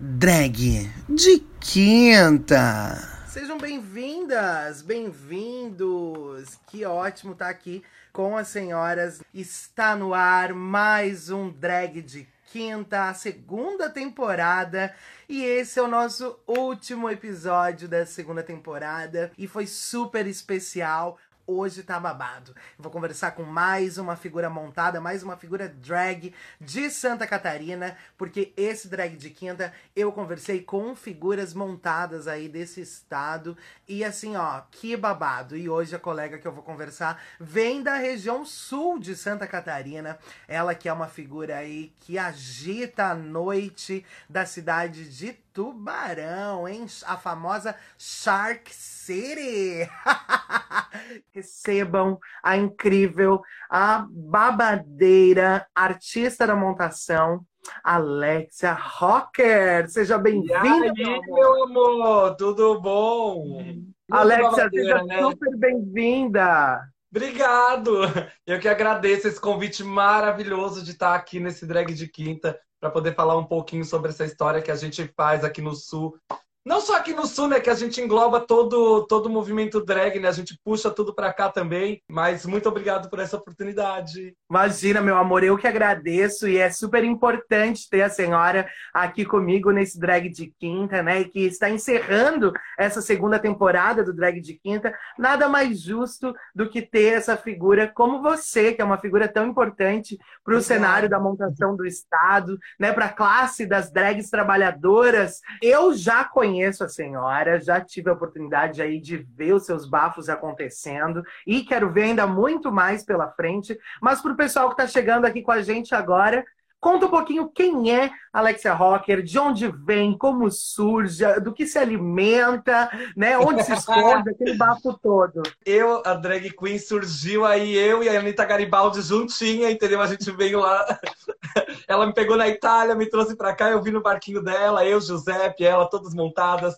Drag de quinta. Sejam bem-vindas, bem-vindos. Que ótimo estar aqui com as senhoras. Está no ar mais um drag de quinta, a segunda temporada. E esse é o nosso último episódio da segunda temporada. E foi super especial hoje tá babado. Vou conversar com mais uma figura montada, mais uma figura drag de Santa Catarina, porque esse drag de quinta eu conversei com figuras montadas aí desse estado e assim, ó, que babado. E hoje a colega que eu vou conversar vem da região sul de Santa Catarina. Ela que é uma figura aí que agita a noite da cidade de Tubarão, hein? A famosa Shark City. Recebam a incrível, a babadeira, artista da montação, Alexia Rocker. Seja bem-vinda. meu, meu amor, tudo bom? Alexia, seja né? super bem-vinda. Obrigado! Eu que agradeço esse convite maravilhoso de estar aqui nesse drag de quinta para poder falar um pouquinho sobre essa história que a gente faz aqui no Sul não só aqui no Sul, né, que a gente engloba todo, todo o movimento drag, né? A gente puxa tudo para cá também. Mas muito obrigado por essa oportunidade. Imagina, meu amor, eu que agradeço e é super importante ter a senhora aqui comigo nesse Drag de Quinta, né? E que está encerrando essa segunda temporada do Drag de Quinta. Nada mais justo do que ter essa figura como você, que é uma figura tão importante para o cenário da montação do Estado, né? Para a classe das drags trabalhadoras. Eu já conheço conheço a senhora, já tive a oportunidade aí de ver os seus bafos acontecendo e quero ver ainda muito mais pela frente. Mas para o pessoal que está chegando aqui com a gente agora, Conta um pouquinho quem é Alexia Rocker, de onde vem, como surge, do que se alimenta, né? Onde se esconde, aquele bafo todo. Eu, a drag queen, surgiu aí, eu e a Anitta Garibaldi juntinha, entendeu? A gente veio lá. Ela me pegou na Itália, me trouxe pra cá, eu vi no barquinho dela, eu, Giuseppe, ela, todas montadas.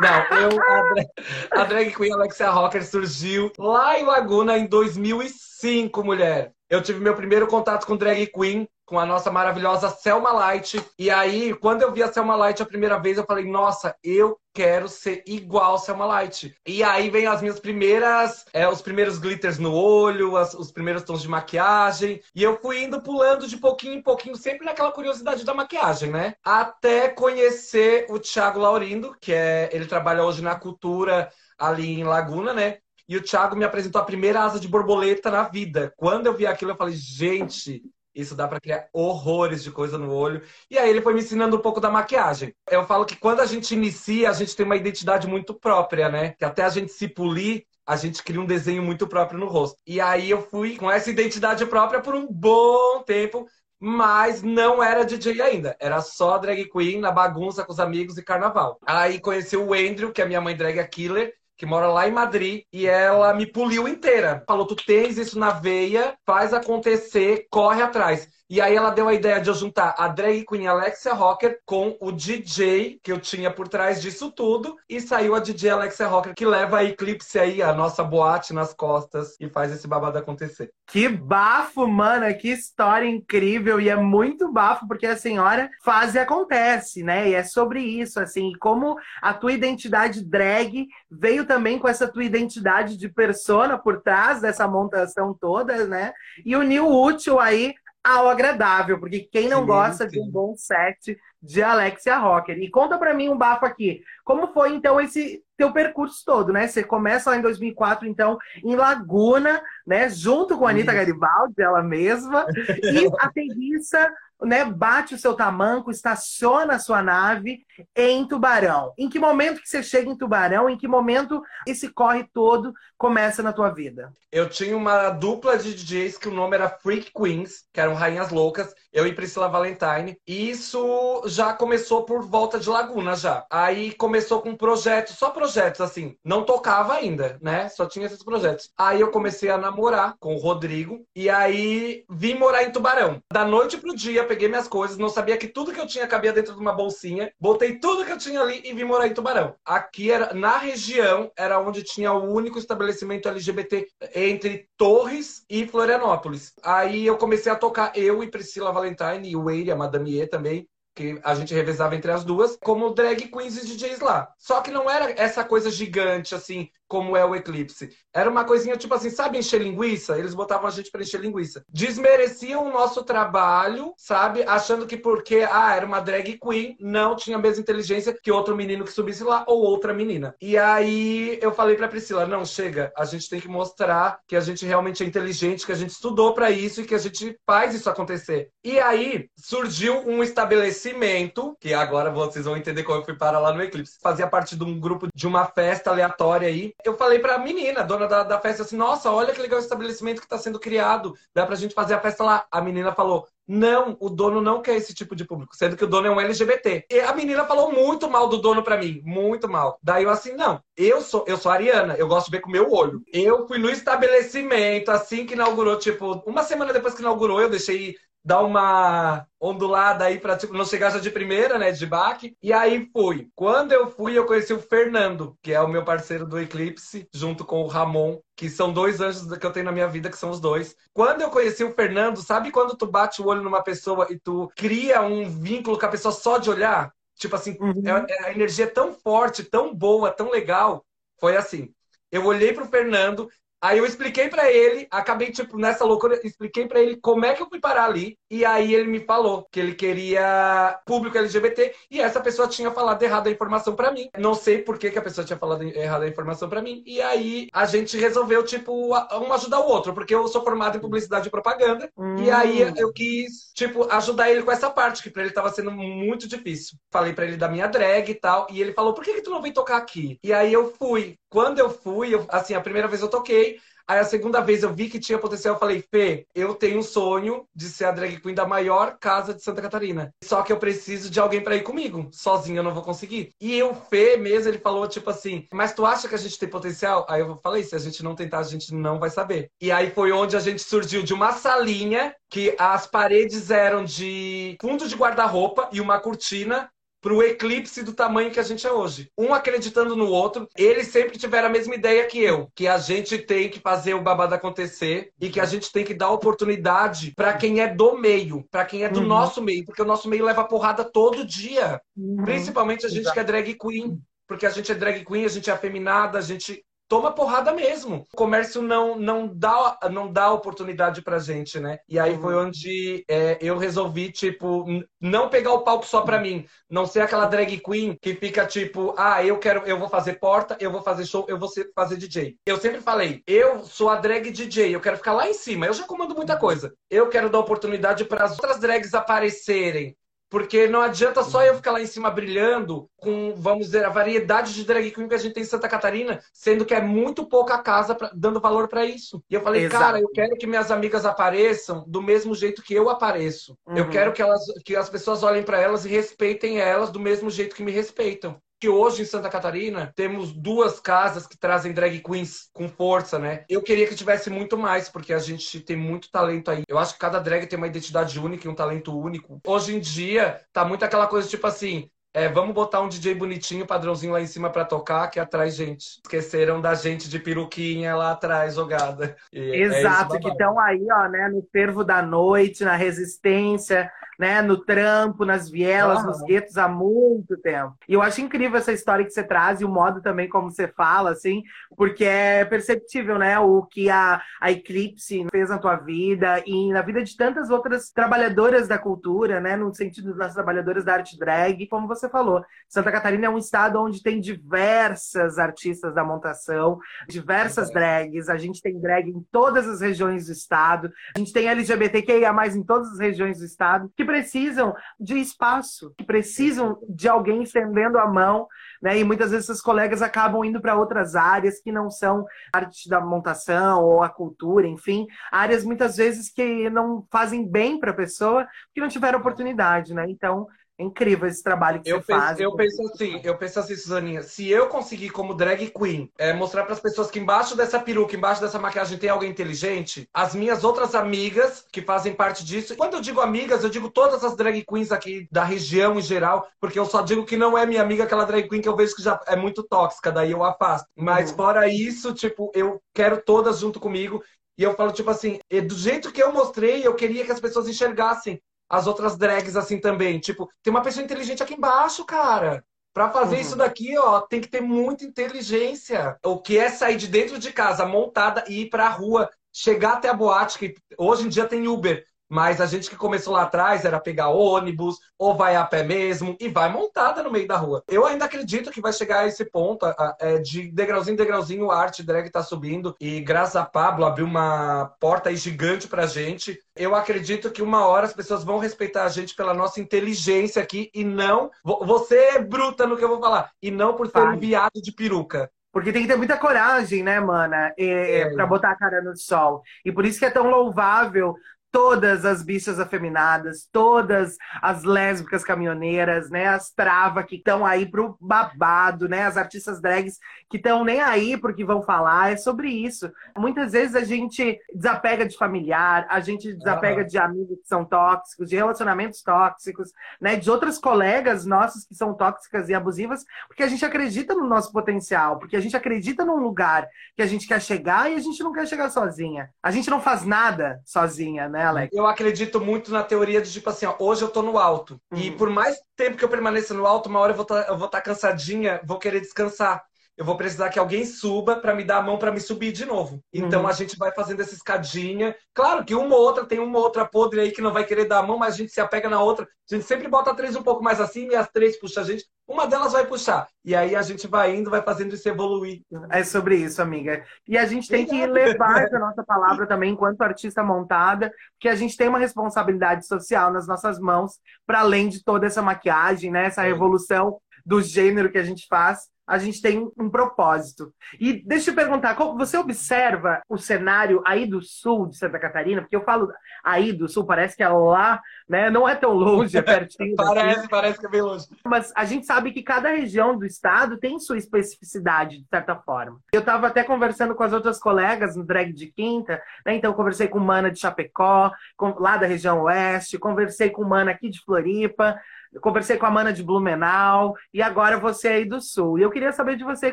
Não, eu, a drag, a drag queen Alexia Rocker surgiu lá em Laguna em 2005, mulher. Eu tive meu primeiro contato com drag queen com a nossa maravilhosa Selma Light. E aí, quando eu vi a Selma Light a primeira vez, eu falei, nossa, eu quero ser igual Selma Light. E aí vem as minhas primeiras, é, os primeiros glitters no olho, as, os primeiros tons de maquiagem. E eu fui indo pulando de pouquinho em pouquinho, sempre naquela curiosidade da maquiagem, né? Até conhecer o Thiago Laurindo, que é, ele trabalha hoje na cultura ali em Laguna, né? E o Thiago me apresentou a primeira asa de borboleta na vida. Quando eu vi aquilo, eu falei, gente, isso dá para criar horrores de coisa no olho. E aí ele foi me ensinando um pouco da maquiagem. Eu falo que quando a gente inicia, a gente tem uma identidade muito própria, né? Que até a gente se polir, a gente cria um desenho muito próprio no rosto. E aí eu fui com essa identidade própria por um bom tempo, mas não era DJ ainda. Era só drag queen na bagunça com os amigos e carnaval. Aí conheci o Andrew, que é minha mãe drag killer, que mora lá em Madrid, e ela me puliu inteira. Falou: tu tens isso na veia, faz acontecer, corre atrás. E aí ela deu a ideia de eu juntar a drag queen Alexia Rocker com o DJ que eu tinha por trás disso tudo. E saiu a DJ Alexia Rocker, que leva a Eclipse aí, a nossa boate nas costas, e faz esse babado acontecer. Que bafo, mano! Que história incrível! E é muito bafo, porque a senhora faz e acontece, né? E é sobre isso, assim, como a tua identidade drag veio também com essa tua identidade de persona por trás dessa montação toda, né? E uniu o útil aí ao agradável, porque quem não sim, gosta sim. de um bom set de Alexia Rocker? E conta para mim um bafo aqui. Como foi então esse teu percurso todo, né? Você começa lá em 2004, então, em Laguna, né? Junto com a Anitta Garibaldi, ela mesma. E a Terissa né, bate o seu tamanco, estaciona a sua nave em Tubarão. Em que momento que você chega em Tubarão? Em que momento esse corre todo começa na tua vida? Eu tinha uma dupla de DJs que o nome era Freak Queens, que eram rainhas loucas, eu e Priscila Valentine. E isso já começou por volta de Laguna já. Aí começou com projetos, só projetos assim, não tocava ainda, né? Só tinha esses projetos. Aí eu comecei a namorar com o Rodrigo e aí vim morar em Tubarão. Da noite pro dia peguei minhas coisas, não sabia que tudo que eu tinha cabia dentro de uma bolsinha, botei tudo que eu tinha ali e vim morar em Tubarão. Aqui era, na região, era onde tinha o único estabelecimento LGBT entre Torres e Florianópolis. Aí eu comecei a tocar, eu e Priscila Valentine, e o Eire, a Madame E também, que a gente revezava entre as duas, como drag queens e DJs lá. Só que não era essa coisa gigante, assim, como é o Eclipse. Era uma coisinha tipo assim, sabe encher linguiça? Eles botavam a gente para encher linguiça. Desmereciam o nosso trabalho, sabe? Achando que porque, ah, era uma drag queen, não tinha a mesma inteligência que outro menino que subisse lá ou outra menina. E aí eu falei pra Priscila, não, chega, a gente tem que mostrar que a gente realmente é inteligente, que a gente estudou para isso e que a gente faz isso acontecer. E aí surgiu um estabelecimento, que agora vocês vão entender como eu fui para lá no Eclipse. Fazia parte de um grupo de uma festa aleatória aí, eu falei pra menina, dona da, da festa, assim, nossa, olha que legal o estabelecimento que está sendo criado. Dá pra gente fazer a festa lá. A menina falou, não, o dono não quer esse tipo de público, sendo que o dono é um LGBT. E a menina falou muito mal do dono pra mim, muito mal. Daí eu assim, não, eu sou, eu sou ariana, eu gosto de ver com o meu olho. Eu fui no estabelecimento assim que inaugurou, tipo, uma semana depois que inaugurou, eu deixei dar uma ondulada aí para tipo, não chegar já de primeira, né, de baque. E aí fui. Quando eu fui, eu conheci o Fernando, que é o meu parceiro do Eclipse, junto com o Ramon, que são dois anjos que eu tenho na minha vida, que são os dois. Quando eu conheci o Fernando, sabe quando tu bate o olho numa pessoa e tu cria um vínculo com a pessoa só de olhar? Tipo assim, uhum. é, é a energia é tão forte, tão boa, tão legal. Foi assim. Eu olhei pro Fernando, Aí eu expliquei para ele, acabei, tipo, nessa loucura, expliquei para ele como é que eu fui parar ali. E aí ele me falou que ele queria público LGBT e essa pessoa tinha falado errado a informação para mim. Não sei por que, que a pessoa tinha falado errado a informação para mim. E aí a gente resolveu, tipo, um ajudar o outro, porque eu sou formado em publicidade e propaganda. Hum. E aí eu quis, tipo, ajudar ele com essa parte, que para ele tava sendo muito difícil. Falei para ele da minha drag e tal. E ele falou: por que, que tu não vem tocar aqui? E aí eu fui. Quando eu fui, eu, assim, a primeira vez eu toquei. Aí a segunda vez eu vi que tinha potencial, eu falei, Fê, eu tenho um sonho de ser a drag queen da maior casa de Santa Catarina. Só que eu preciso de alguém para ir comigo. Sozinho eu não vou conseguir. E o Fê mesmo, ele falou tipo assim, mas tu acha que a gente tem potencial? Aí eu falei, se a gente não tentar, a gente não vai saber. E aí foi onde a gente surgiu de uma salinha que as paredes eram de fundo de guarda-roupa e uma cortina para o eclipse do tamanho que a gente é hoje. Um acreditando no outro, eles sempre tiveram a mesma ideia que eu, que a gente tem que fazer o babado acontecer e que a gente tem que dar oportunidade para quem é do meio, para quem é do uhum. nosso meio, porque o nosso meio leva porrada todo dia. Uhum. Principalmente a gente Exato. que é drag queen, porque a gente é drag queen, a gente é afeminada, a gente toma porrada mesmo. O comércio não, não, dá, não dá oportunidade pra gente, né? E aí uhum. foi onde é, eu resolvi, tipo, não pegar o palco só pra mim. Não ser aquela drag queen que fica tipo, ah, eu quero, eu vou fazer porta, eu vou fazer show, eu vou fazer DJ. Eu sempre falei, eu sou a drag DJ, eu quero ficar lá em cima, eu já comando muita coisa. Eu quero dar oportunidade para as outras drags aparecerem, porque não adianta só eu ficar lá em cima brilhando com, vamos dizer, a variedade de drag queen que a gente tem em Santa Catarina, sendo que é muito pouca casa pra, dando valor para isso. E eu falei, Exato. cara, eu quero que minhas amigas apareçam do mesmo jeito que eu apareço. Uhum. Eu quero que, elas, que as pessoas olhem para elas e respeitem elas do mesmo jeito que me respeitam que hoje em Santa Catarina temos duas casas que trazem drag queens com força, né? Eu queria que tivesse muito mais, porque a gente tem muito talento aí. Eu acho que cada drag tem uma identidade única e um talento único. Hoje em dia, tá muito aquela coisa tipo assim, é, vamos botar um DJ bonitinho, padrãozinho lá em cima para tocar, que atrai gente. Esqueceram da gente de peruquinha lá atrás jogada. E é Exato, é que estão aí, ó, né, no fervo da noite, na resistência, né, no trampo, nas vielas, nos guetos há muito tempo. E eu acho incrível essa história que você traz e o modo também como você fala, assim, porque é perceptível, né, o que a, a Eclipse fez na tua vida e na vida de tantas outras trabalhadoras da cultura, né, no sentido das trabalhadoras da arte drag, como você falou. Santa Catarina é um estado onde tem diversas artistas da montação, diversas drags, a gente tem drag em todas as regiões do estado, a gente tem LGBTQIA+, em todas as regiões do estado, que que precisam de espaço, que precisam de alguém estendendo a mão, né? E muitas vezes esses colegas acabam indo para outras áreas que não são arte da montação ou a cultura, enfim, áreas muitas vezes que não fazem bem para a pessoa, porque não tiveram oportunidade, né? Então, é incrível esse trabalho que eu você penso, faz. Eu penso assim, eu penso assim, Suzaninha, se eu conseguir como drag queen é, mostrar para as pessoas que embaixo dessa peruca, embaixo dessa maquiagem tem alguém inteligente, as minhas outras amigas que fazem parte disso, quando eu digo amigas, eu digo todas as drag queens aqui da região em geral, porque eu só digo que não é minha amiga aquela drag queen que eu vejo que já é muito tóxica, daí eu afasto. Mas uhum. fora isso, tipo, eu quero todas junto comigo e eu falo, tipo assim, do jeito que eu mostrei, eu queria que as pessoas enxergassem as outras drags assim também. Tipo, tem uma pessoa inteligente aqui embaixo, cara. Para fazer uhum. isso daqui, ó, tem que ter muita inteligência. O que é sair de dentro de casa, montada e ir para a rua, chegar até a boate, que hoje em dia tem Uber. Mas a gente que começou lá atrás era pegar ônibus, ou vai a pé mesmo, e vai montada no meio da rua. Eu ainda acredito que vai chegar a esse ponto, é, de degrauzinho em degrauzinho, a arte drag tá subindo, e graças a Pablo abriu uma porta aí gigante pra gente. Eu acredito que uma hora as pessoas vão respeitar a gente pela nossa inteligência aqui, e não. Você é bruta no que eu vou falar, e não por ser um viado de peruca. Porque tem que ter muita coragem, né, mana? É, é. Pra botar a cara no sol. E por isso que é tão louvável todas as bichas afeminadas, todas as lésbicas caminhoneiras, né, as travas que estão aí pro babado, né, as artistas drags que estão nem aí porque vão falar, é sobre isso. Muitas vezes a gente desapega de familiar, a gente desapega uhum. de amigos que são tóxicos, de relacionamentos tóxicos, né, de outras colegas nossas que são tóxicas e abusivas, porque a gente acredita no nosso potencial, porque a gente acredita num lugar que a gente quer chegar e a gente não quer chegar sozinha. A gente não faz nada sozinha, né? Alex? Eu acredito muito na teoria de tipo assim, ó, hoje eu tô no alto. Uhum. E por mais tempo que eu permaneça no alto, uma hora eu vou tá, estar tá cansadinha, vou querer descansar eu vou precisar que alguém suba para me dar a mão para me subir de novo. Então uhum. a gente vai fazendo essa escadinha. Claro que uma ou outra tem uma outra podre aí que não vai querer dar a mão, mas a gente se apega na outra. A gente sempre bota três um pouco mais acima e as três puxa a gente. Uma delas vai puxar. E aí a gente vai indo, vai fazendo isso evoluir. É sobre isso, amiga. E a gente tem que levar essa nossa palavra também enquanto artista montada, porque a gente tem uma responsabilidade social nas nossas mãos, para além de toda essa maquiagem, né? Essa revolução do gênero que a gente faz a gente tem um propósito. E deixa eu te perguntar, você observa o cenário aí do sul de Santa Catarina? Porque eu falo aí do sul, parece que é lá, né? Não é tão longe, é pertinho. parece, parece que é bem longe. Mas a gente sabe que cada região do estado tem sua especificidade, de certa forma. Eu estava até conversando com as outras colegas no Drag de Quinta, né? Então, conversei com Mana de Chapecó, com, lá da região oeste, conversei com Mana aqui de Floripa, eu conversei com a Mana de Blumenau e agora você aí do Sul. E eu queria saber de você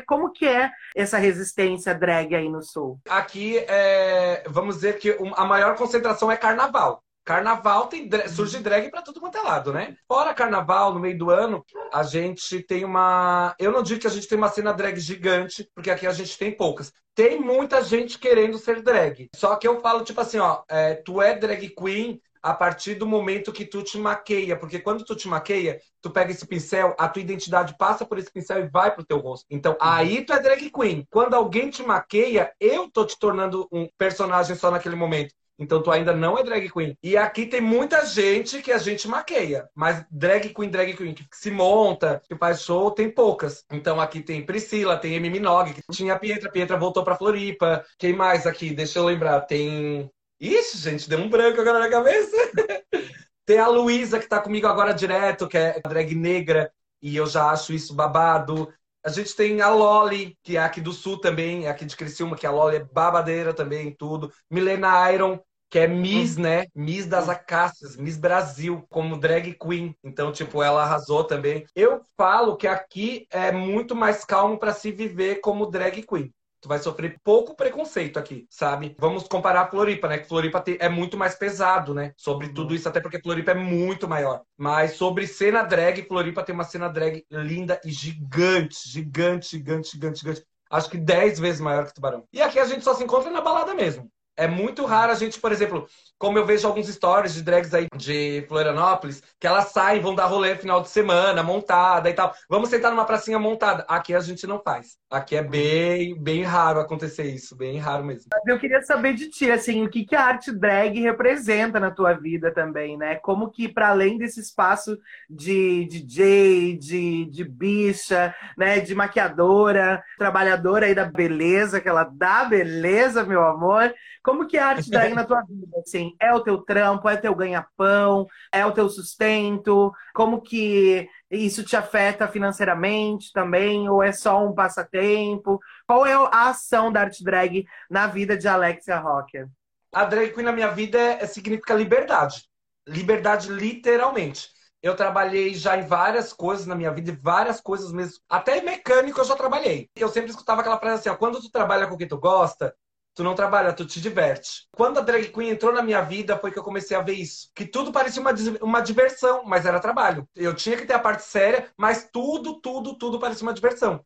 como que é essa resistência drag aí no Sul. Aqui, é, vamos dizer que a maior concentração é carnaval. Carnaval tem surge drag para todo quanto é lado, né? Fora carnaval, no meio do ano, a gente tem uma. Eu não digo que a gente tem uma cena drag gigante, porque aqui a gente tem poucas. Tem muita gente querendo ser drag. Só que eu falo, tipo assim, ó, é, tu é drag queen, a partir do momento que tu te maqueia, porque quando tu te maqueia, tu pega esse pincel, a tua identidade passa por esse pincel e vai pro teu rosto. Então, uhum. aí tu é drag queen. Quando alguém te maqueia, eu tô te tornando um personagem só naquele momento. Então tu ainda não é drag queen. E aqui tem muita gente que a gente maqueia. Mas drag queen, drag queen que se monta, que faz show, tem poucas. Então aqui tem Priscila, tem Amy Minogue, tinha a Pietra, Pietra voltou pra Floripa. Quem mais aqui? Deixa eu lembrar. Tem Ixi, gente, deu um branco agora na cabeça. Tem a Luísa, que tá comigo agora direto, que é drag negra, e eu já acho isso babado. A gente tem a Loli, que é aqui do Sul também, é aqui de Criciúma, que a Loli é babadeira também, tudo. Milena Iron, que é Miss, hum. né? Miss das Acácias, Miss Brasil, como drag queen. Então, tipo, ela arrasou também. Eu falo que aqui é muito mais calmo para se viver como drag queen tu vai sofrer pouco preconceito aqui, sabe? Vamos comparar a Floripa, né? Que Floripa é muito mais pesado, né? Sobre uhum. tudo isso, até porque Floripa é muito maior. Mas sobre cena drag, Floripa tem uma cena drag linda e gigante, gigante, gigante, gigante, gigante. Acho que 10 vezes maior que Tubarão. E aqui a gente só se encontra na balada mesmo. É muito raro a gente, por exemplo, como eu vejo alguns stories de drags aí de Florianópolis, que elas saem, vão dar rolê final de semana, montada e tal. Vamos sentar numa pracinha montada. Aqui a gente não faz. Aqui é bem, bem raro acontecer isso, bem raro mesmo. Eu queria saber de ti, assim, o que, que a arte drag representa na tua vida também, né? Como que, para além desse espaço de DJ, de, de bicha, né, de maquiadora, trabalhadora aí da beleza, que ela dá beleza, meu amor, como que é a arte drag na tua vida, assim? É o teu trampo, é o teu ganha-pão, é o teu sustento? Como que isso te afeta financeiramente também? Ou é só um passatempo? Qual é a ação da arte drag na vida de Alexia Rocker? A drag queen na minha vida é, significa liberdade. Liberdade literalmente. Eu trabalhei já em várias coisas na minha vida, várias coisas mesmo. Até mecânico eu já trabalhei. Eu sempre escutava aquela frase assim: ó, quando tu trabalha com o que tu gosta, Tu não trabalha, tu te diverte. Quando a drag queen entrou na minha vida, foi que eu comecei a ver isso. Que tudo parecia uma, uma diversão, mas era trabalho. Eu tinha que ter a parte séria, mas tudo, tudo, tudo parecia uma diversão.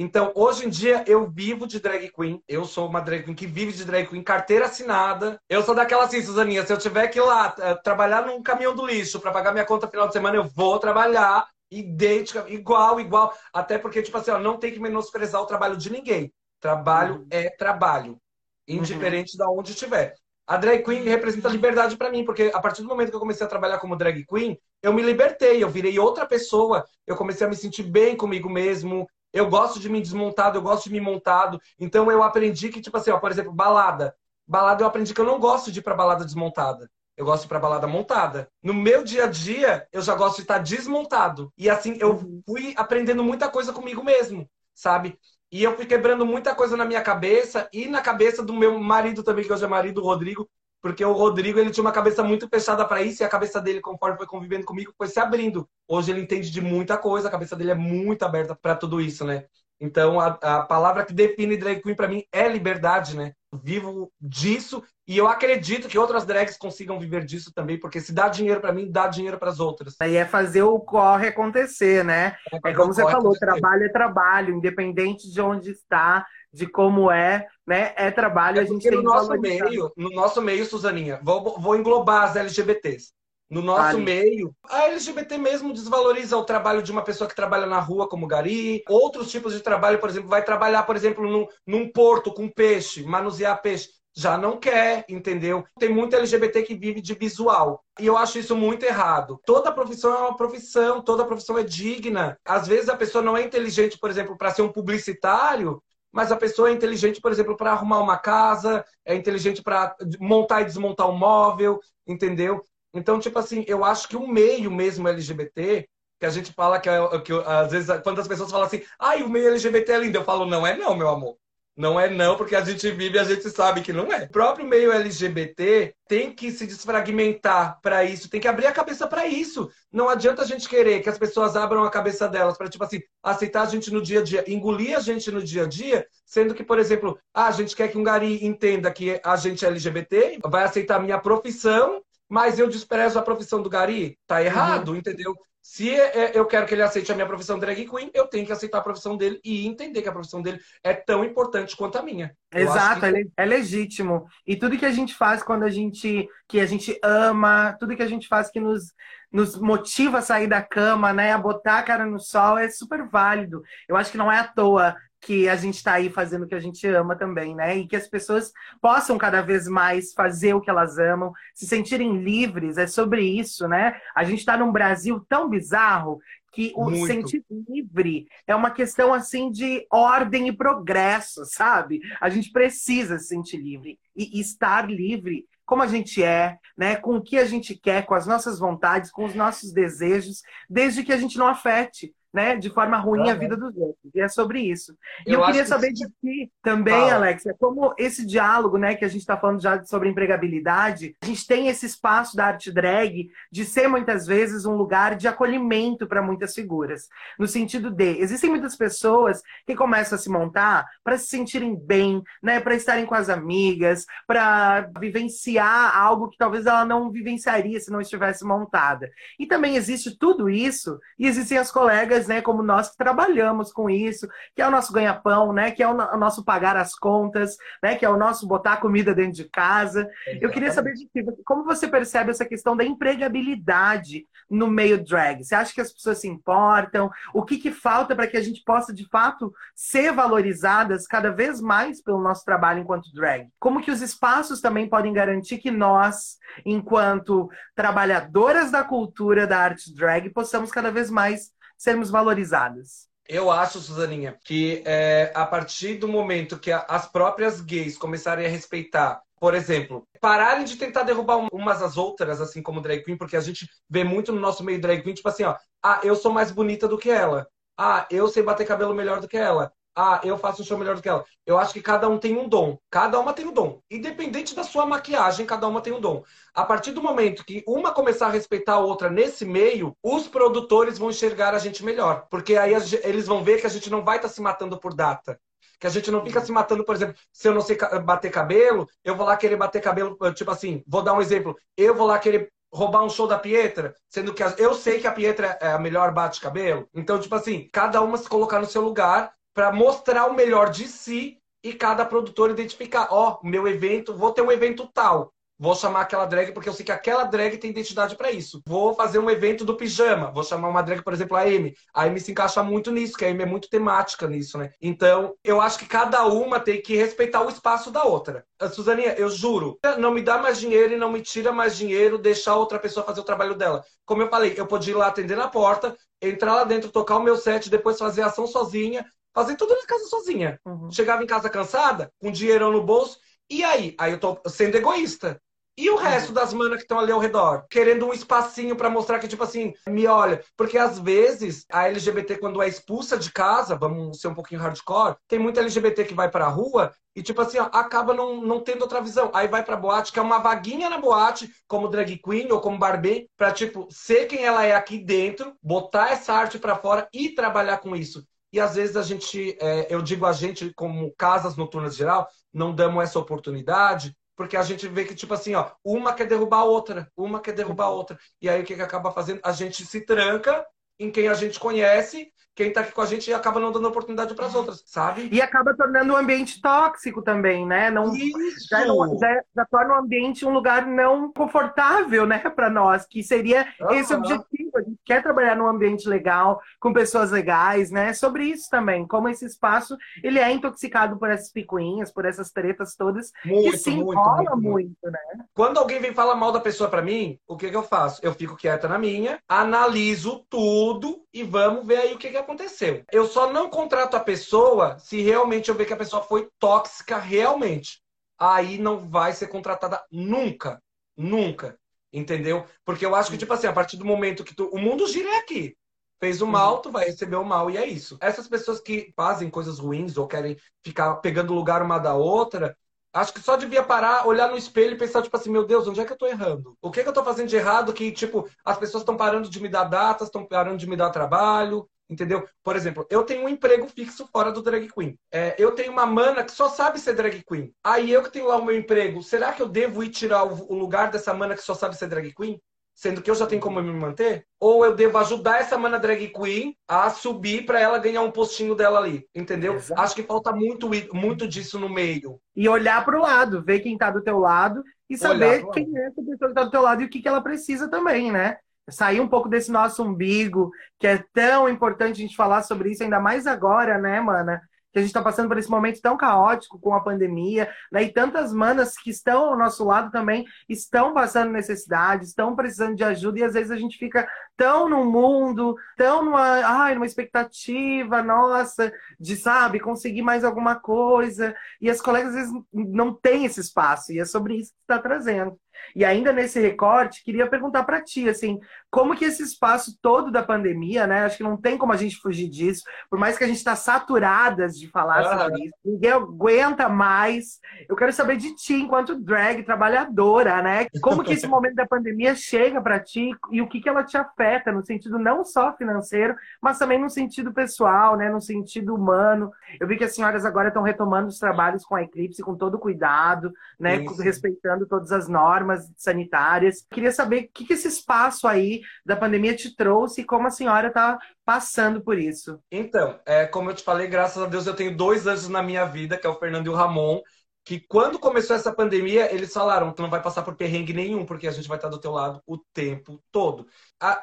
Então, hoje em dia, eu vivo de drag queen. Eu sou uma drag queen que vive de drag queen, carteira assinada. Eu sou daquela assim, Suzaninha, se eu tiver que ir lá uh, trabalhar num caminhão do lixo para pagar minha conta final de semana, eu vou trabalhar idêntica, igual, igual. Até porque, tipo assim, ó, não tem que menosprezar o trabalho de ninguém. Trabalho uhum. é trabalho, indiferente uhum. de onde estiver. A drag queen representa liberdade para mim, porque a partir do momento que eu comecei a trabalhar como drag queen, eu me libertei, eu virei outra pessoa, eu comecei a me sentir bem comigo mesmo, eu gosto de me desmontado, eu gosto de me montado. Então eu aprendi que, tipo assim, ó, por exemplo, balada. Balada eu aprendi que eu não gosto de ir pra balada desmontada. Eu gosto de ir pra balada montada. No meu dia a dia, eu já gosto de estar desmontado. E assim, eu uhum. fui aprendendo muita coisa comigo mesmo, sabe? E eu fui quebrando muita coisa na minha cabeça e na cabeça do meu marido também, que hoje é marido, Rodrigo, porque o Rodrigo ele tinha uma cabeça muito fechada para isso e a cabeça dele, conforme foi convivendo comigo, foi se abrindo. Hoje ele entende de muita coisa, a cabeça dele é muito aberta para tudo isso, né? Então a, a palavra que define drag queen para mim é liberdade, né? Vivo disso e eu acredito que outras drags consigam viver disso também, porque se dá dinheiro para mim, dá dinheiro para as outras. Aí é fazer o corre acontecer, né? É, é como você falou, acontecer. trabalho é trabalho, independente de onde está, de como é, né? É trabalho, é a gente tem no nosso meio, no nosso meio, Suzaninha, vou, vou englobar as LGBTs. No nosso meio, a LGBT mesmo desvaloriza o trabalho de uma pessoa que trabalha na rua como gari. Outros tipos de trabalho, por exemplo, vai trabalhar, por exemplo, num, num porto com peixe, manusear peixe. Já não quer, entendeu? Tem muito LGBT que vive de visual. E eu acho isso muito errado. Toda profissão é uma profissão, toda profissão é digna. Às vezes a pessoa não é inteligente, por exemplo, para ser um publicitário, mas a pessoa é inteligente, por exemplo, para arrumar uma casa, é inteligente para montar e desmontar um móvel, entendeu? Então, tipo assim, eu acho que o meio mesmo LGBT, que a gente fala que, é, que às vezes, quando as pessoas falam assim, ai, o meio LGBT é lindo, eu falo, não é não, meu amor. Não é não, porque a gente vive e a gente sabe que não é. O próprio meio LGBT tem que se desfragmentar para isso, tem que abrir a cabeça para isso. Não adianta a gente querer que as pessoas abram a cabeça delas para, tipo assim, aceitar a gente no dia a dia, engolir a gente no dia a dia, sendo que, por exemplo, ah, a gente quer que um gari entenda que a gente é LGBT, vai aceitar a minha profissão, mas eu desprezo a profissão do gari. Tá errado, uhum. entendeu? Se é, eu quero que ele aceite a minha profissão drag queen, eu tenho que aceitar a profissão dele e entender que a profissão dele é tão importante quanto a minha. Exato, que... é legítimo. E tudo que a gente faz quando a gente que a gente ama, tudo que a gente faz que nos nos motiva a sair da cama, né, a botar a cara no sol é super válido. Eu acho que não é à toa que a gente está aí fazendo o que a gente ama também, né? E que as pessoas possam cada vez mais fazer o que elas amam, se sentirem livres, é sobre isso, né? A gente está num Brasil tão bizarro que o Muito. sentir livre é uma questão assim de ordem e progresso, sabe? A gente precisa se sentir livre e, e estar livre como a gente é, né, com o que a gente quer, com as nossas vontades, com os nossos desejos, desde que a gente não afete né, de forma ruim a vida dos outros. E é sobre isso. E eu, eu queria saber que... de ti também, Fala. Alexia, como esse diálogo, né, que a gente está falando já sobre empregabilidade, a gente tem esse espaço da arte drag de ser muitas vezes um lugar de acolhimento para muitas figuras. No sentido de, existem muitas pessoas que começam a se montar para se sentirem bem, né, para estarem com as amigas, para vivenciar algo que talvez ela não vivenciaria se não estivesse montada. E também existe tudo isso, e existem as colegas né, como nós que trabalhamos com isso, que é o nosso ganha-pão, né, que é o, nosso pagar as contas, né, que é o nosso botar comida dentro de casa. Exatamente. Eu queria saber de como você percebe essa questão da empregabilidade no meio drag? Você acha que as pessoas se importam? O que, que falta para que a gente possa, de fato, ser valorizadas cada vez mais pelo nosso trabalho enquanto drag? Como que os espaços também podem garantir que nós, enquanto trabalhadoras da cultura da arte drag, possamos cada vez mais sermos valorizadas? Eu acho, Suzaninha, que é, a partir do momento que as próprias gays começarem a respeitar, por exemplo, pararem de tentar derrubar umas às outras, assim como drag queen, porque a gente vê muito no nosso meio drag queen, tipo assim, ó, ah, eu sou mais bonita do que ela. Ah, eu sei bater cabelo melhor do que ela ah, eu faço um show melhor do que ela. Eu acho que cada um tem um dom. Cada uma tem um dom. Independente da sua maquiagem, cada uma tem um dom. A partir do momento que uma começar a respeitar a outra nesse meio, os produtores vão enxergar a gente melhor. Porque aí eles vão ver que a gente não vai estar tá se matando por data. Que a gente não fica se matando, por exemplo, se eu não sei bater cabelo, eu vou lá querer bater cabelo, tipo assim, vou dar um exemplo, eu vou lá querer roubar um show da Pietra, sendo que eu sei que a Pietra é a melhor bate-cabelo. Então, tipo assim, cada uma se colocar no seu lugar para mostrar o melhor de si e cada produtor identificar, ó, oh, meu evento, vou ter um evento tal. Vou chamar aquela drag porque eu sei que aquela drag tem identidade para isso. Vou fazer um evento do pijama. Vou chamar uma drag, por exemplo, a Amy. A Amy se encaixa muito nisso, que a Amy é muito temática nisso, né? Então, eu acho que cada uma tem que respeitar o espaço da outra. A Suzaninha, eu juro, não me dá mais dinheiro e não me tira mais dinheiro deixar outra pessoa fazer o trabalho dela. Como eu falei, eu podia ir lá atender na porta, entrar lá dentro, tocar o meu set, depois fazer ação sozinha, fazer tudo na casa sozinha. Uhum. Chegava em casa cansada, com dinheirão no bolso, e aí? Aí eu tô sendo egoísta. E o resto das manas que estão ali ao redor? Querendo um espacinho para mostrar que, tipo assim, me olha. Porque às vezes a LGBT, quando é expulsa de casa, vamos ser um pouquinho hardcore, tem muita LGBT que vai pra rua e, tipo assim, ó, acaba não, não tendo outra visão. Aí vai pra boate, que é uma vaguinha na boate, como drag queen ou como barbie, pra, tipo, ser quem ela é aqui dentro, botar essa arte para fora e trabalhar com isso. E às vezes a gente, é, eu digo a gente, como casas noturnas geral, não damos essa oportunidade porque a gente vê que, tipo assim, ó, uma quer derrubar a outra, uma quer derrubar a outra. E aí o que, que acaba fazendo? A gente se tranca em quem a gente conhece quem tá aqui com a gente acaba não dando oportunidade para as outras, sabe? E acaba tornando o ambiente tóxico também, né? Não, Isso. Já, já, já torna o ambiente um lugar não confortável, né, para nós, que seria uhum. esse objetivo. A gente quer trabalhar num ambiente legal, com pessoas legais, né? Sobre isso também, como esse espaço ele é intoxicado por essas picuinhas, por essas tretas todas, muito, que se enrola muito, muito, né? Quando alguém vem falar mal da pessoa para mim, o que que eu faço? Eu fico quieta na minha, analiso tudo e vamos ver aí o que que aconteceu. Eu só não contrato a pessoa se realmente eu ver que a pessoa foi tóxica realmente. Aí não vai ser contratada nunca. Nunca. Entendeu? Porque eu acho que, tipo assim, a partir do momento que tu... o mundo gira é aqui. Fez o mal, uhum. tu vai receber o mal, e é isso. Essas pessoas que fazem coisas ruins ou querem ficar pegando lugar uma da outra, acho que só devia parar, olhar no espelho e pensar, tipo assim, meu Deus, onde é que eu tô errando? O que, que eu tô fazendo de errado que, tipo, as pessoas estão parando de me dar datas, estão parando de me dar trabalho, Entendeu? Por exemplo, eu tenho um emprego fixo fora do drag queen. É, eu tenho uma mana que só sabe ser drag queen. Aí eu que tenho lá o meu emprego, será que eu devo ir tirar o, lugar dessa mana que só sabe ser drag queen? Sendo que eu já tenho como me manter? Ou eu devo ajudar essa mana drag queen a subir para ela ganhar um postinho dela ali? Entendeu? Exato. Acho que falta muito, muito disso no meio. E olhar para o lado, ver quem está do teu lado e saber quem é essa pessoa que está do teu lado e o que, que ela precisa também, né? Sair um pouco desse nosso umbigo, que é tão importante a gente falar sobre isso, ainda mais agora, né, mana? Que a gente está passando por esse momento tão caótico com a pandemia, né? E tantas manas que estão ao nosso lado também estão passando necessidade, estão precisando de ajuda, e às vezes a gente fica tão no mundo, tão numa, ai, numa expectativa nossa de, sabe, conseguir mais alguma coisa. E as colegas às vezes não têm esse espaço, e é sobre isso que está trazendo. E ainda nesse recorte, queria perguntar para ti, assim, como que esse espaço todo da pandemia, né? Acho que não tem como a gente fugir disso, por mais que a gente está saturadas de falar ah. sobre isso, ninguém aguenta mais. Eu quero saber de ti, enquanto drag trabalhadora, né? Como que esse momento da pandemia chega para ti e o que que ela te afeta no sentido não só financeiro, mas também no sentido pessoal, né? No sentido humano. Eu vi que as senhoras agora estão retomando os trabalhos com a Eclipse com todo cuidado, né? Isso. Respeitando todas as normas normas sanitárias. Queria saber o que, esse espaço aí da pandemia te trouxe e como a senhora está passando por isso. Então, é, como eu te falei, graças a Deus eu tenho dois anjos na minha vida, que é o Fernando e o Ramon, que quando começou essa pandemia, eles falaram que não vai passar por perrengue nenhum, porque a gente vai estar do teu lado o tempo todo.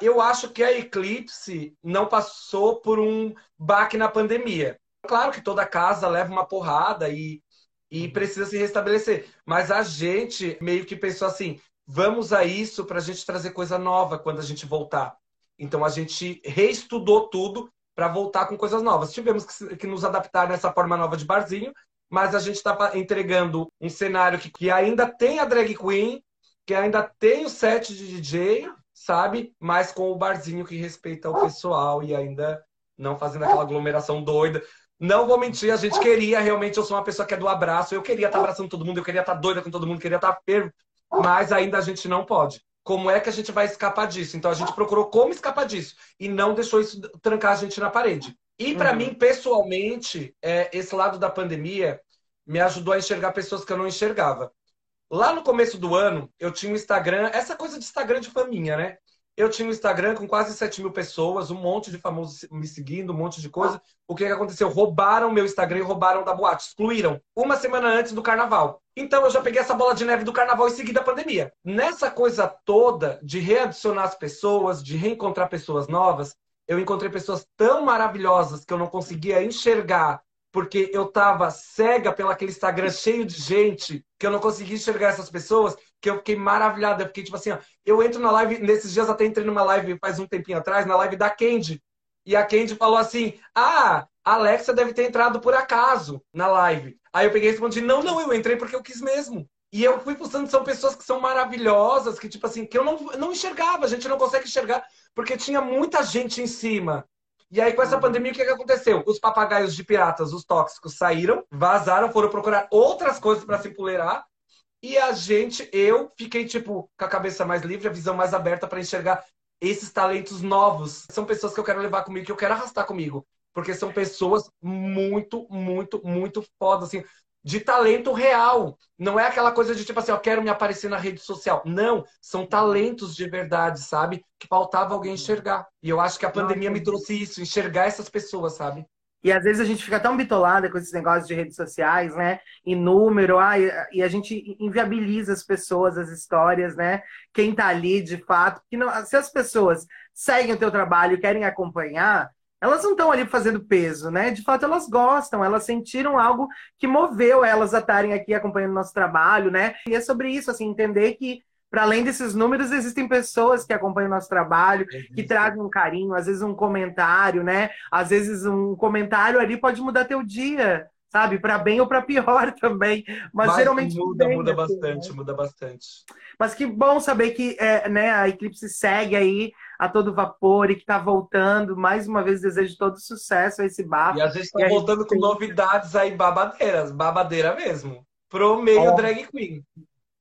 Eu acho que a Eclipse não passou por um baque na pandemia. Claro que toda casa leva uma porrada e e precisa se restabelecer. Mas a gente meio que pensou assim: vamos a isso para a gente trazer coisa nova quando a gente voltar. Então a gente reestudou tudo para voltar com coisas novas. Tivemos que, que, nos adaptar nessa forma nova de barzinho, mas a gente está entregando um cenário que, que ainda tem a drag queen, que ainda tem o set de DJ, sabe? Mas com o barzinho que respeita o pessoal e ainda não fazendo aquela aglomeração doida. Não vou mentir, a gente queria realmente, eu sou uma pessoa que é do abraço, eu queria estar abraçando todo mundo, eu queria estar doida com todo mundo, queria estar fervo, mas ainda a gente não pode. Como é que a gente vai escapar disso? Então a gente procurou como escapar disso e não deixou isso trancar a gente na parede. E para uhum. mim, pessoalmente, é, esse lado da pandemia me ajudou a enxergar pessoas que eu não enxergava. Lá no começo do ano, eu tinha um Instagram, essa coisa de Instagram de faminha, né? Eu tinha um Instagram com quase 7 mil pessoas, um monte de famosos me seguindo, um monte de coisa. O que, aconteceu? Roubaram meu Instagram e roubaram da boate. Excluíram uma semana antes do carnaval. Então eu já peguei essa bola de neve do carnaval e segui da pandemia. Nessa coisa toda de readicionar as pessoas, de reencontrar pessoas novas, eu encontrei pessoas tão maravilhosas que eu não conseguia enxergar porque eu tava cega pelo aquele Instagram cheio de gente, que eu não conseguia enxergar essas pessoas, que eu fiquei maravilhada. Eu fiquei tipo assim, ó, eu entro na live, nesses dias até entrei numa live faz um tempinho atrás, na live da Candy. E a Candy falou assim: Ah, a Alexa deve ter entrado por acaso na live. Aí eu peguei e respondi: Não, não, eu entrei porque eu quis mesmo. E eu fui postando, são pessoas que são maravilhosas, que, tipo assim, que eu não, não enxergava, a gente não consegue enxergar, porque tinha muita gente em cima. E aí, com essa uhum. pandemia, o que, que aconteceu? Os papagaios de piratas, os tóxicos, saíram, vazaram, foram procurar outras coisas para se empoleirar. E a gente, eu, fiquei, tipo, com a cabeça mais livre, a visão mais aberta para enxergar esses talentos novos. São pessoas que eu quero levar comigo, que eu quero arrastar comigo. Porque são pessoas muito, muito, muito fodas, assim de talento real. Não é aquela coisa de tipo assim, eu quero me aparecer na rede social. Não, são talentos de verdade, sabe? Que faltava alguém enxergar. E eu acho que a pandemia me trouxe isso, enxergar essas pessoas, sabe? E às vezes a gente fica tão bitolada com esses negócios de redes sociais, né? E número, ah, e a gente inviabiliza as pessoas, as histórias, né? Quem tá ali de fato. Que não, se as pessoas seguem o teu trabalho querem acompanhar, elas não estão ali fazendo peso, né? De fato, elas gostam, elas sentiram algo que moveu elas a estarem aqui acompanhando nosso trabalho, né? E é sobre isso, assim, entender que para além desses números, existem pessoas que acompanham o nosso trabalho, que trazem um carinho, às vezes um comentário, né? Às vezes um comentário ali pode mudar teu dia, sabe? Para bem ou para pior também. Mas, Mas geralmente muda, bem, muda assim, bastante, né? muda bastante. Mas que bom saber que é, né, a Eclipse segue aí a todo vapor e que está voltando. Mais uma vez, desejo todo sucesso a esse bar. E a gente está voltando gente... com novidades aí babadeiras, babadeira mesmo. Pro meio drag queen.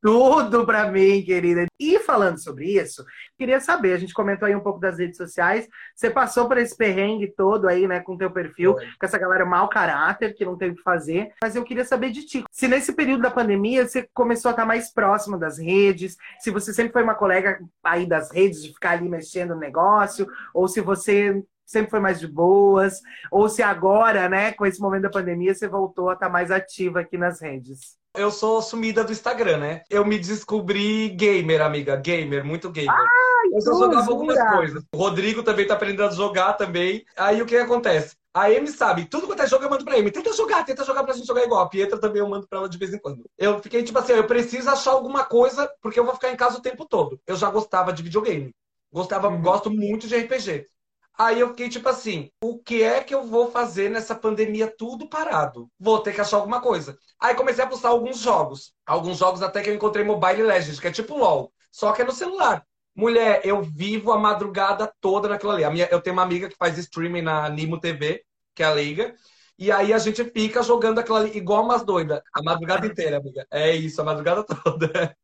Tudo para mim, querida. E falando sobre isso, queria saber, a gente comentou aí um pouco das redes sociais. Você passou por esse perrengue todo aí, né, com teu perfil, Foi. com essa galera mau caráter, que não tem o que fazer. Mas eu queria saber de ti. Se nesse período da pandemia você começou a estar mais próximo das redes, se você sempre foi uma colega aí das redes, de ficar ali mexendo no negócio, ou se você sempre foi mais de boas, ou se agora, né, com esse momento da pandemia, você voltou a estar mais ativa aqui nas redes. Eu sou sumida do Instagram, né? Eu me descobri gamer, amiga. Gamer, muito gamer. Ai, eu só jogava algumas coisas. O Rodrigo também tá aprendendo a jogar também. Aí o que acontece? A Amy sabe, tudo quanto é jogo eu mando pra Amy. Tenta jogar, tenta jogar pra gente jogar igual. A Pietra também eu mando pra ela de vez em quando. Eu fiquei tipo assim, eu preciso achar alguma coisa, porque eu vou ficar em casa o tempo todo. Eu já gostava de videogame. Gostava, uhum. gosto muito de RPG. Aí eu fiquei tipo assim: o que é que eu vou fazer nessa pandemia tudo parado? Vou ter que achar alguma coisa. Aí comecei a postar alguns jogos. Alguns jogos até que eu encontrei Mobile Legends, que é tipo LOL, só que é no celular. Mulher, eu vivo a madrugada toda naquilo ali. Minha, eu tenho uma amiga que faz streaming na Nimo TV, que é a Liga. E aí a gente fica jogando aquilo ali igual umas doidas. A madrugada inteira, amiga. É isso, a madrugada toda.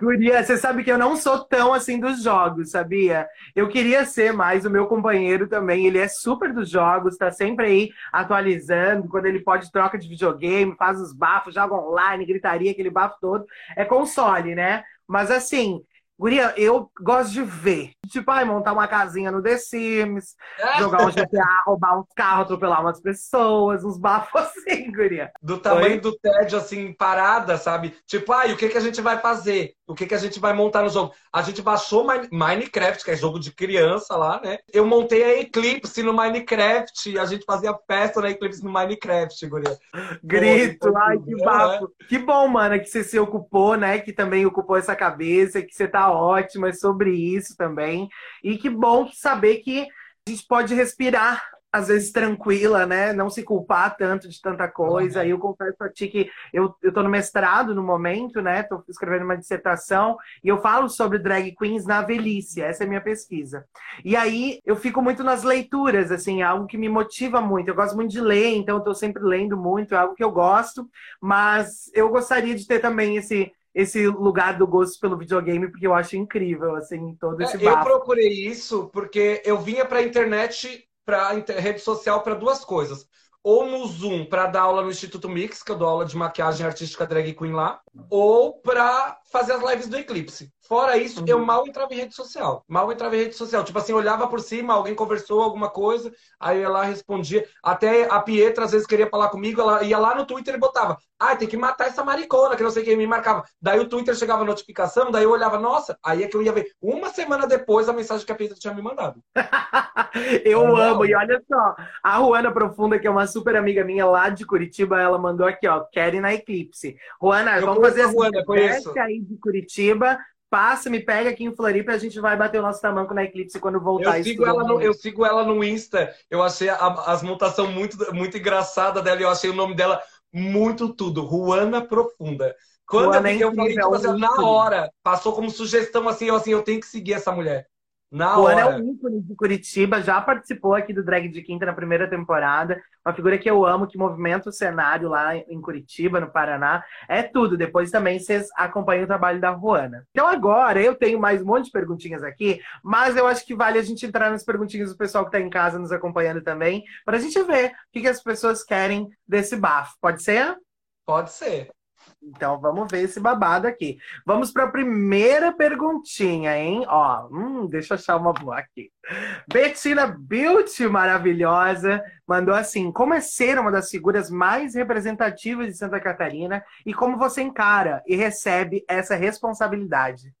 Guria, você sabe que eu não sou tão assim dos jogos, sabia? Eu queria ser mais o meu companheiro também. Ele é super dos jogos, tá sempre aí atualizando. Quando ele pode, troca de videogame, faz os bafos, joga online, gritaria, aquele bafo todo. É console, né? Mas assim, Guria, eu gosto de ver. Tipo, ai, montar uma casinha no The Sims, jogar um GTA, roubar um carro, atropelar umas pessoas, uns bafos assim, Guria. Do tamanho Oi? do TED, assim, parada, sabe? Tipo, ai, o que, que a gente vai fazer? O que, que a gente vai montar no jogo? A gente baixou Minecraft, que é jogo de criança lá, né? Eu montei a Eclipse no Minecraft, a gente fazia festa na Eclipse no Minecraft, Guria. Grito, ai, que bafo. É. Que bom, mano, que você se ocupou, né? Que também ocupou essa cabeça, que você tá ótimo, é sobre isso também. E que bom saber que a gente pode respirar às vezes tranquila, né? Não se culpar tanto de tanta coisa. Uhum. Eu confesso a ti que eu, eu tô no mestrado no momento, né? Tô escrevendo uma dissertação e eu falo sobre drag queens na velhice. Essa é a minha pesquisa. E aí eu fico muito nas leituras, assim, é algo que me motiva muito. Eu gosto muito de ler, então eu tô sempre lendo muito, é algo que eu gosto, mas eu gostaria de ter também esse esse lugar do gosto pelo videogame, porque eu acho incrível, assim, todo esse é, Eu procurei isso porque eu vinha pra internet para rede social para duas coisas ou no Zoom para dar aula no Instituto Mix, que eu dou aula de maquiagem artística drag queen lá, ou para fazer as lives do Eclipse. Fora isso, uhum. eu mal entrava em rede social. Mal entrava em rede social. Tipo assim, olhava por cima, alguém conversou alguma coisa, aí ela respondia. Até a Pietra às vezes queria falar comigo, ela ia lá no Twitter e botava: Ah, tem que matar essa maricona, que não sei quem me marcava. Daí o Twitter chegava a notificação, daí eu olhava, nossa, aí é que eu ia ver uma semana depois a mensagem que a Pietra tinha me mandado. eu não, amo, não. e olha só, a Juana Profunda, que é uma super amiga minha lá de Curitiba, ela mandou aqui, ó, querem na Eclipse. Juana, eu vamos fazer essa aí de Curitiba passa, me pega aqui em Floripa e a gente vai bater o nosso tamanco na Eclipse quando voltar. Eu sigo, ela no, eu sigo ela no Insta. Eu achei a, as montações muito, muito engraçada dela. Eu achei o nome dela muito tudo. Ruana Profunda. Quando Ruana eu, é eu falei, tipo, assim, na hora, passou como sugestão assim, eu assim, eu tenho que seguir essa mulher. Na o hora. Ana é um ícone de Curitiba, já participou aqui do Drag de Quinta na primeira temporada. Uma figura que eu amo, que movimenta o cenário lá em Curitiba, no Paraná. É tudo. Depois também vocês acompanham o trabalho da Juana. Então agora eu tenho mais um monte de perguntinhas aqui, mas eu acho que vale a gente entrar nas perguntinhas do pessoal que está em casa nos acompanhando também, para a gente ver o que, que as pessoas querem desse bafo. Pode ser? Pode ser. Então vamos ver esse babado aqui. Vamos para a primeira perguntinha, hein? Ó, hum, deixa eu achar uma boa aqui. Bettina Beauty, maravilhosa, mandou assim: como é ser uma das figuras mais representativas de Santa Catarina e como você encara e recebe essa responsabilidade?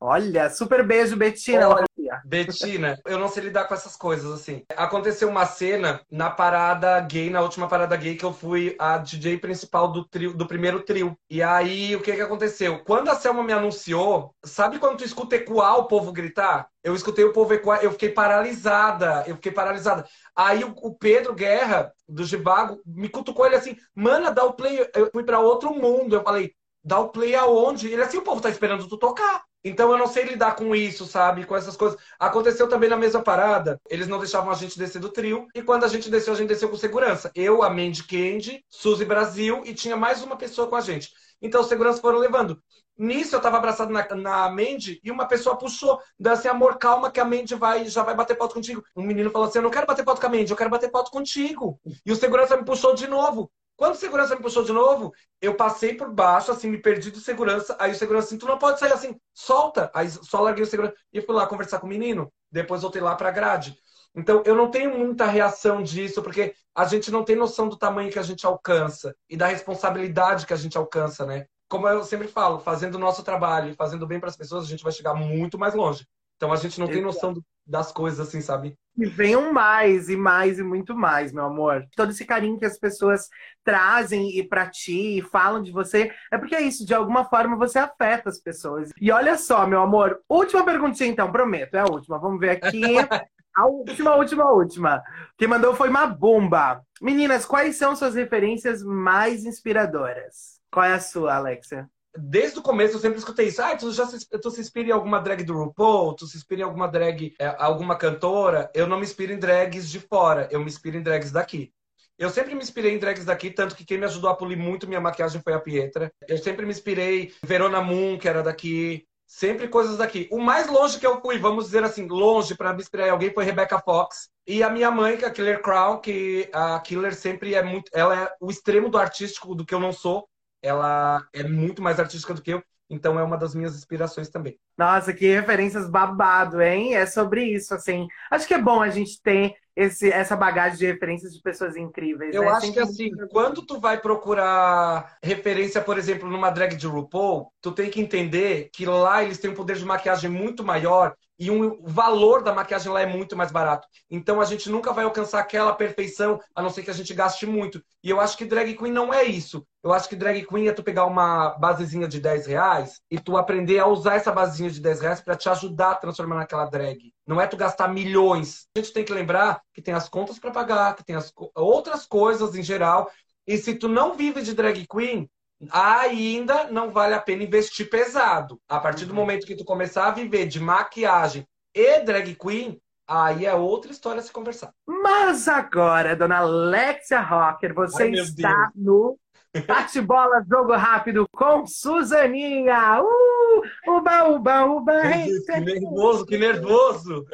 Olha, super beijo, Betina. Olha, Betina, eu não sei lidar com essas coisas, assim. Aconteceu uma cena na parada gay, na última parada gay, que eu fui a DJ principal do trio, do primeiro trio. E aí, o que que aconteceu? Quando a Selma me anunciou, sabe quando tu escuta ecoar o povo gritar? Eu escutei o povo ecoar, eu fiquei paralisada, eu fiquei paralisada. Aí o, Pedro Guerra, do Givago, me cutucou ele assim, mana, dá o play. Eu fui para outro mundo. Eu falei, dá o play aonde? Ele assim, o povo tá esperando tu tocar. Então eu não sei lidar com isso, sabe? Com essas coisas. Aconteceu também na mesma parada. Eles não deixavam a gente descer do trio. E quando a gente desceu, a gente desceu com segurança. Eu, a Mandy Candy, Suzy Brasil e tinha mais uma pessoa com a gente. Então os seguranças foram levando. Nisso eu tava abraçado na, na Mandy e uma pessoa puxou. Daí assim, amor, calma que a Mandy vai, já vai bater foto contigo. Um menino falou assim: Eu não quero bater foto com a Mandy, eu quero bater foto contigo. E o segurança me puxou de novo. Quando o segurança me puxou de novo, eu passei por baixo, assim, me perdi do segurança. Aí o segurança assim, tu não pode sair assim, solta. Aí só larguei o segurança e fui lá conversar com o menino. Depois voltei lá pra grade. Então, eu não tenho muita reação disso, porque a gente não tem noção do tamanho que a gente alcança e da responsabilidade que a gente alcança, né? Como eu sempre falo, fazendo o nosso trabalho e fazendo bem para as pessoas, a gente vai chegar muito mais longe. Então, a gente não tem noção do, das coisas, assim, sabe? E venham mais e mais e muito mais, meu amor. Todo esse carinho que as pessoas trazem e para ti e falam de você, é porque é isso, de alguma forma você afeta as pessoas. E olha só, meu amor, última perguntinha então, prometo, é a última. Vamos ver aqui. A última, última, última. Quem mandou foi uma bomba. Meninas, quais são suas referências mais inspiradoras? Qual é a sua, Alexia? Desde o começo eu sempre escutei isso. Ah, tu já se, tu se inspira em alguma drag do RuPaul? Tu se inspira em alguma drag, é, alguma cantora? Eu não me inspiro em drags de fora, eu me inspiro em drags daqui. Eu sempre me inspirei em drags daqui, tanto que quem me ajudou a polir muito minha maquiagem foi a Pietra. Eu sempre me inspirei em Verona Moon, que era daqui. Sempre coisas daqui. O mais longe que eu fui, vamos dizer assim, longe para me inspirar em alguém foi Rebecca Fox. E a minha mãe, que é a Killer Crown, que a Killer sempre é muito. Ela é o extremo do artístico do que eu não sou ela é muito mais artística do que eu, então é uma das minhas inspirações também. Nossa, que referências babado, hein? É sobre isso, assim. Acho que é bom a gente ter esse, essa bagagem de referências de pessoas incríveis. Eu né? acho que assim, quando tu vai procurar referência, por exemplo, numa drag de RuPaul, tu tem que entender que lá eles têm um poder de maquiagem muito maior e um, o valor da maquiagem lá é muito mais barato. Então a gente nunca vai alcançar aquela perfeição, a não ser que a gente gaste muito. E eu acho que drag queen não é isso. Eu acho que drag queen é tu pegar uma basezinha de 10 reais e tu aprender a usar essa basezinha de 10 reais para te ajudar a transformar naquela drag. Não é tu gastar milhões. A gente tem que lembrar que tem as contas para pagar, que tem as outras coisas em geral. E se tu não vive de drag queen, ainda não vale a pena investir pesado. A partir do uhum. momento que tu começar a viver de maquiagem e drag queen, aí é outra história a se conversar. Mas agora, dona Alexia Rocker, você Ai, está no Bate-bola, jogo rápido com Suzaninha. Uh! Uba, uba, uba. Que nervoso, que nervoso.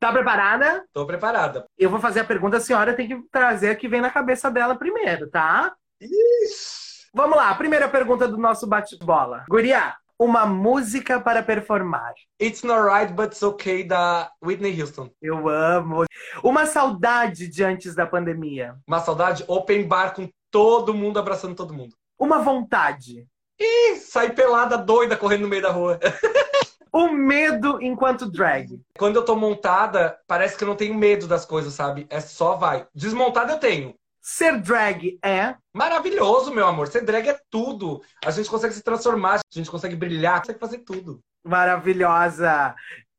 tá preparada? Tô preparada. Eu vou fazer a pergunta, a senhora tem que trazer o que vem na cabeça dela primeiro, tá? Ixi. Vamos lá, primeira pergunta do nosso bate-bola. Guria, uma música para performar. It's Not Right, But It's Okay, da Whitney Houston. Eu amo. Uma saudade de antes da pandemia. Uma saudade, open bar com todo mundo abraçando todo mundo. Uma vontade. Ih, sair pelada doida correndo no meio da rua. O medo enquanto drag. Quando eu tô montada, parece que eu não tenho medo das coisas, sabe? É só vai. Desmontada eu tenho. Ser drag é maravilhoso, meu amor. Ser drag é tudo. A gente consegue se transformar, a gente consegue brilhar, consegue fazer tudo. Maravilhosa.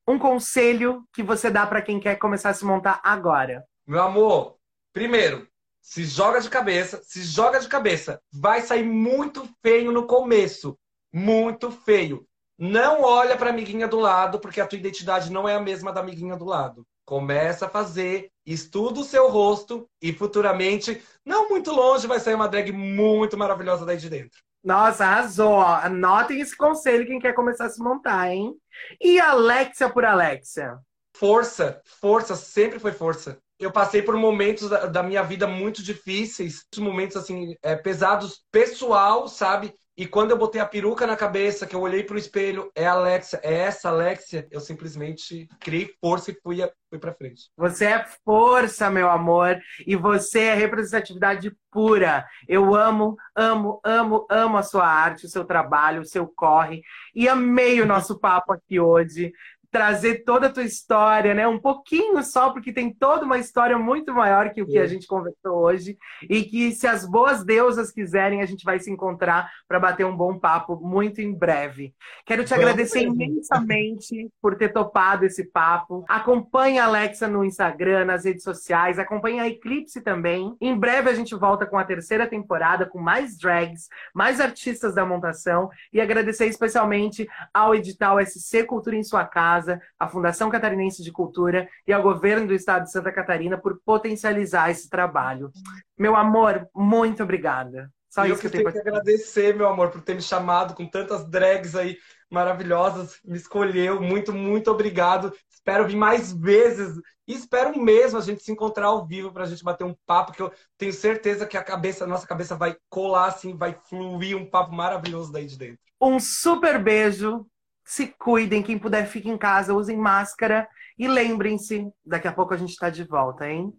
Um conselho que você dá para quem quer começar a se montar agora. Meu amor, primeiro, se joga de cabeça, se joga de cabeça. Vai sair muito feio no começo. Muito feio. Não olha para a amiguinha do lado, porque a tua identidade não é a mesma da amiguinha do lado. Começa a fazer, estuda o seu rosto e futuramente, não muito longe, vai sair uma drag muito maravilhosa daí de dentro. Nossa, arrasou. Anotem esse conselho quem quer começar a se montar, hein? E Alexia por Alexia? Força, força, sempre foi força. Eu passei por momentos da, da minha vida muito difíceis, momentos assim, é, pesados pessoal, sabe? E quando eu botei a peruca na cabeça, que eu olhei pro espelho, é a Alexia, é essa Alexia, eu simplesmente criei força e fui, fui pra frente. Você é força, meu amor, e você é representatividade pura. Eu amo, amo, amo, amo a sua arte, o seu trabalho, o seu corre. E amei o nosso papo aqui hoje trazer toda a tua história, né? Um pouquinho só, porque tem toda uma história muito maior que o que a gente conversou hoje. E que, se as boas deusas quiserem, a gente vai se encontrar para bater um bom papo muito em breve. Quero te agradecer imensamente por ter topado esse papo. Acompanhe a Alexa no Instagram, nas redes sociais, acompanhe a Eclipse também. Em breve a gente volta com a terceira temporada, com mais drags, mais artistas da montação. E agradecer especialmente ao edital SC Cultura em Sua Casa Casa, à Fundação Catarinense de Cultura e ao governo do estado de Santa Catarina por potencializar esse trabalho. Meu amor, muito obrigada. Só e isso que eu tenho que agradecer, meu amor, por ter me chamado com tantas drags aí maravilhosas, me escolheu. Muito, muito obrigado. Espero vir mais vezes e espero mesmo a gente se encontrar ao vivo para a gente bater um papo que eu tenho certeza que a cabeça, a nossa cabeça vai colar assim, vai fluir um papo maravilhoso daí de dentro. Um super beijo se cuidem, quem puder fique em casa, usem máscara e lembrem-se, daqui a pouco a gente está de volta, hein?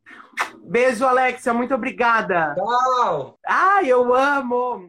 Beijo, Alexia, muito obrigada. Tchau. Ai, eu amo.